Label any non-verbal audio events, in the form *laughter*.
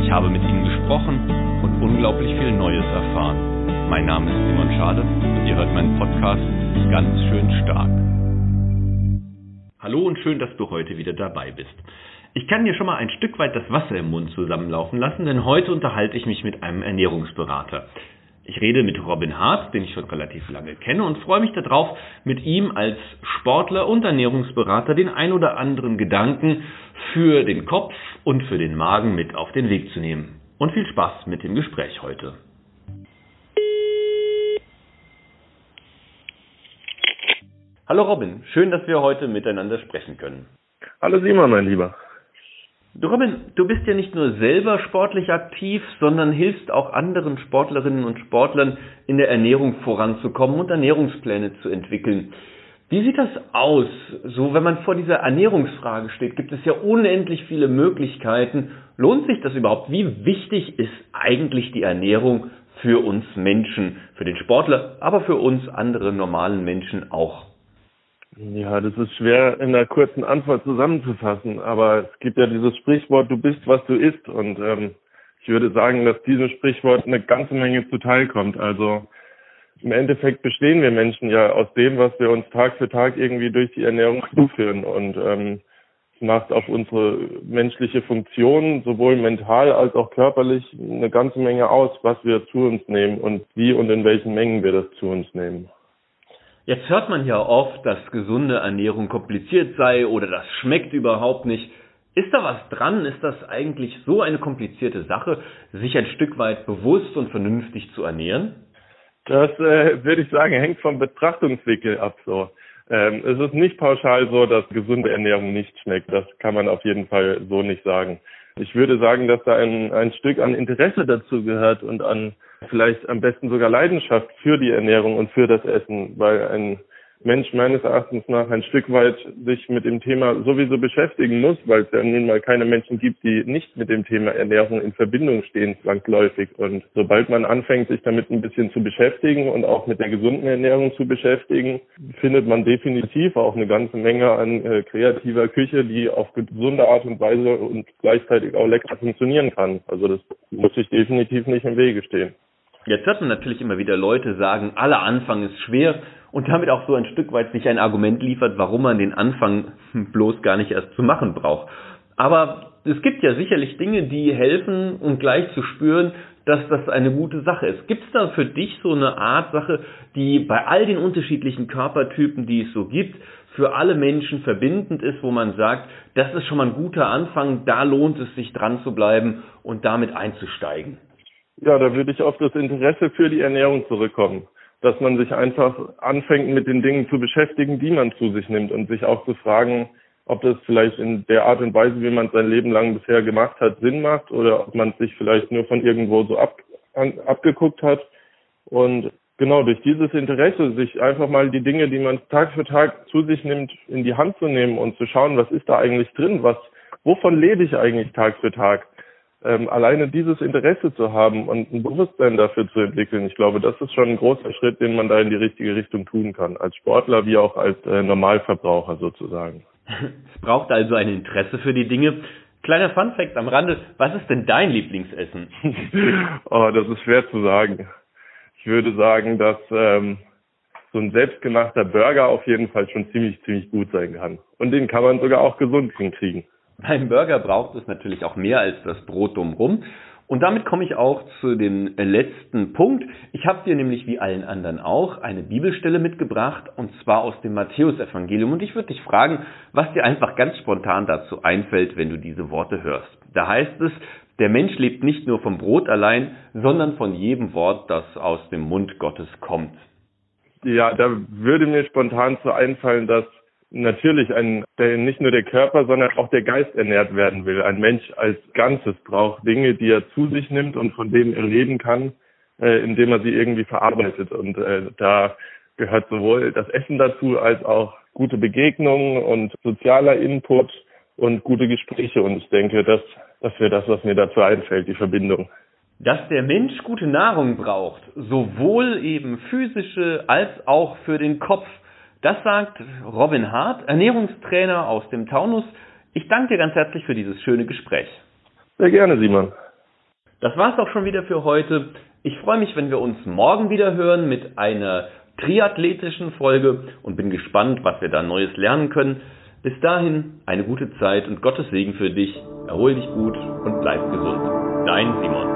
Ich habe mit ihnen gesprochen und unglaublich viel Neues erfahren. Mein Name ist Simon Schade und ihr hört meinen Podcast ganz schön stark. Hallo und schön, dass du heute wieder dabei bist. Ich kann dir schon mal ein Stück weit das Wasser im Mund zusammenlaufen lassen, denn heute unterhalte ich mich mit einem Ernährungsberater. Ich rede mit Robin Hart, den ich schon relativ lange kenne und freue mich darauf, mit ihm als Sportler und Ernährungsberater den ein oder anderen Gedanken für den Kopf und für den Magen mit auf den Weg zu nehmen. Und viel Spaß mit dem Gespräch heute. Hallo Robin, schön, dass wir heute miteinander sprechen können. Hallo Simon, mein Lieber. Robin, du bist ja nicht nur selber sportlich aktiv, sondern hilfst auch anderen Sportlerinnen und Sportlern in der Ernährung voranzukommen und Ernährungspläne zu entwickeln. Wie sieht das aus? So, wenn man vor dieser Ernährungsfrage steht, gibt es ja unendlich viele Möglichkeiten. Lohnt sich das überhaupt? Wie wichtig ist eigentlich die Ernährung für uns Menschen, für den Sportler, aber für uns andere normalen Menschen auch? Ja, das ist schwer in einer kurzen Antwort zusammenzufassen, aber es gibt ja dieses Sprichwort, du bist, was du isst. Und ähm, ich würde sagen, dass diesem Sprichwort eine ganze Menge zuteilkommt. Also im Endeffekt bestehen wir Menschen ja aus dem, was wir uns Tag für Tag irgendwie durch die Ernährung zuführen. Und ähm, es macht auf unsere menschliche Funktion sowohl mental als auch körperlich eine ganze Menge aus, was wir zu uns nehmen und wie und in welchen Mengen wir das zu uns nehmen. Jetzt hört man ja oft, dass gesunde Ernährung kompliziert sei oder das schmeckt überhaupt nicht. Ist da was dran? Ist das eigentlich so eine komplizierte Sache, sich ein Stück weit bewusst und vernünftig zu ernähren? Das äh, würde ich sagen, hängt vom Betrachtungswinkel ab so. Ähm, es ist nicht pauschal so, dass gesunde Ernährung nicht schmeckt. Das kann man auf jeden Fall so nicht sagen. Ich würde sagen, dass da ein, ein Stück an Interesse dazu gehört und an vielleicht am besten sogar Leidenschaft für die Ernährung und für das Essen, weil ein Mensch meines Erachtens nach ein Stück weit sich mit dem Thema sowieso beschäftigen muss, weil es ja nun mal keine Menschen gibt, die nicht mit dem Thema Ernährung in Verbindung stehen, zwangsläufig. Und sobald man anfängt, sich damit ein bisschen zu beschäftigen und auch mit der gesunden Ernährung zu beschäftigen, findet man definitiv auch eine ganze Menge an äh, kreativer Küche, die auf gesunde Art und Weise und gleichzeitig auch lecker funktionieren kann. Also das muss sich definitiv nicht im Wege stehen. Jetzt hört man natürlich immer wieder Leute sagen, aller Anfang ist schwer und damit auch so ein Stück weit sich ein Argument liefert, warum man den Anfang *laughs* bloß gar nicht erst zu machen braucht. Aber es gibt ja sicherlich Dinge, die helfen und gleich zu spüren, dass das eine gute Sache ist. Gibt es da für dich so eine Art Sache, die bei all den unterschiedlichen Körpertypen, die es so gibt, für alle Menschen verbindend ist, wo man sagt, das ist schon mal ein guter Anfang, da lohnt es sich dran zu bleiben und damit einzusteigen? Ja, da würde ich auf das Interesse für die Ernährung zurückkommen. Dass man sich einfach anfängt, mit den Dingen zu beschäftigen, die man zu sich nimmt und sich auch zu fragen, ob das vielleicht in der Art und Weise, wie man sein Leben lang bisher gemacht hat, Sinn macht oder ob man sich vielleicht nur von irgendwo so ab, an, abgeguckt hat. Und genau durch dieses Interesse, sich einfach mal die Dinge, die man Tag für Tag zu sich nimmt, in die Hand zu nehmen und zu schauen, was ist da eigentlich drin, was, wovon lebe ich eigentlich Tag für Tag? Ähm, alleine dieses Interesse zu haben und ein Bewusstsein dafür zu entwickeln, ich glaube, das ist schon ein großer Schritt, den man da in die richtige Richtung tun kann, als Sportler wie auch als äh, Normalverbraucher sozusagen. Es braucht also ein Interesse für die Dinge. Kleiner Funfact am Rande, was ist denn dein Lieblingsessen? *laughs* oh, das ist schwer zu sagen. Ich würde sagen, dass ähm, so ein selbstgemachter Burger auf jeden Fall schon ziemlich, ziemlich gut sein kann. Und den kann man sogar auch gesund hinkriegen. Beim Burger braucht es natürlich auch mehr als das Brot drumherum. Und damit komme ich auch zu dem letzten Punkt. Ich habe dir nämlich wie allen anderen auch eine Bibelstelle mitgebracht und zwar aus dem Matthäusevangelium. Und ich würde dich fragen, was dir einfach ganz spontan dazu einfällt, wenn du diese Worte hörst. Da heißt es, der Mensch lebt nicht nur vom Brot allein, sondern von jedem Wort, das aus dem Mund Gottes kommt. Ja, da würde mir spontan zu einfallen, dass natürlich ein, der nicht nur der Körper, sondern auch der Geist ernährt werden will. Ein Mensch als Ganzes braucht Dinge, die er zu sich nimmt und von denen er leben kann, äh, indem er sie irgendwie verarbeitet. Und äh, da gehört sowohl das Essen dazu als auch gute Begegnungen und sozialer Input und gute Gespräche. Und ich denke, das, das wäre das, was mir dazu einfällt, die Verbindung. Dass der Mensch gute Nahrung braucht, sowohl eben physische als auch für den Kopf, das sagt Robin Hart, Ernährungstrainer aus dem Taunus. Ich danke dir ganz herzlich für dieses schöne Gespräch. Sehr gerne, Simon. Das war's auch schon wieder für heute. Ich freue mich, wenn wir uns morgen wieder hören mit einer triathletischen Folge und bin gespannt, was wir da Neues lernen können. Bis dahin eine gute Zeit und Gottes Segen für dich. Erhol dich gut und bleib gesund. Dein Simon.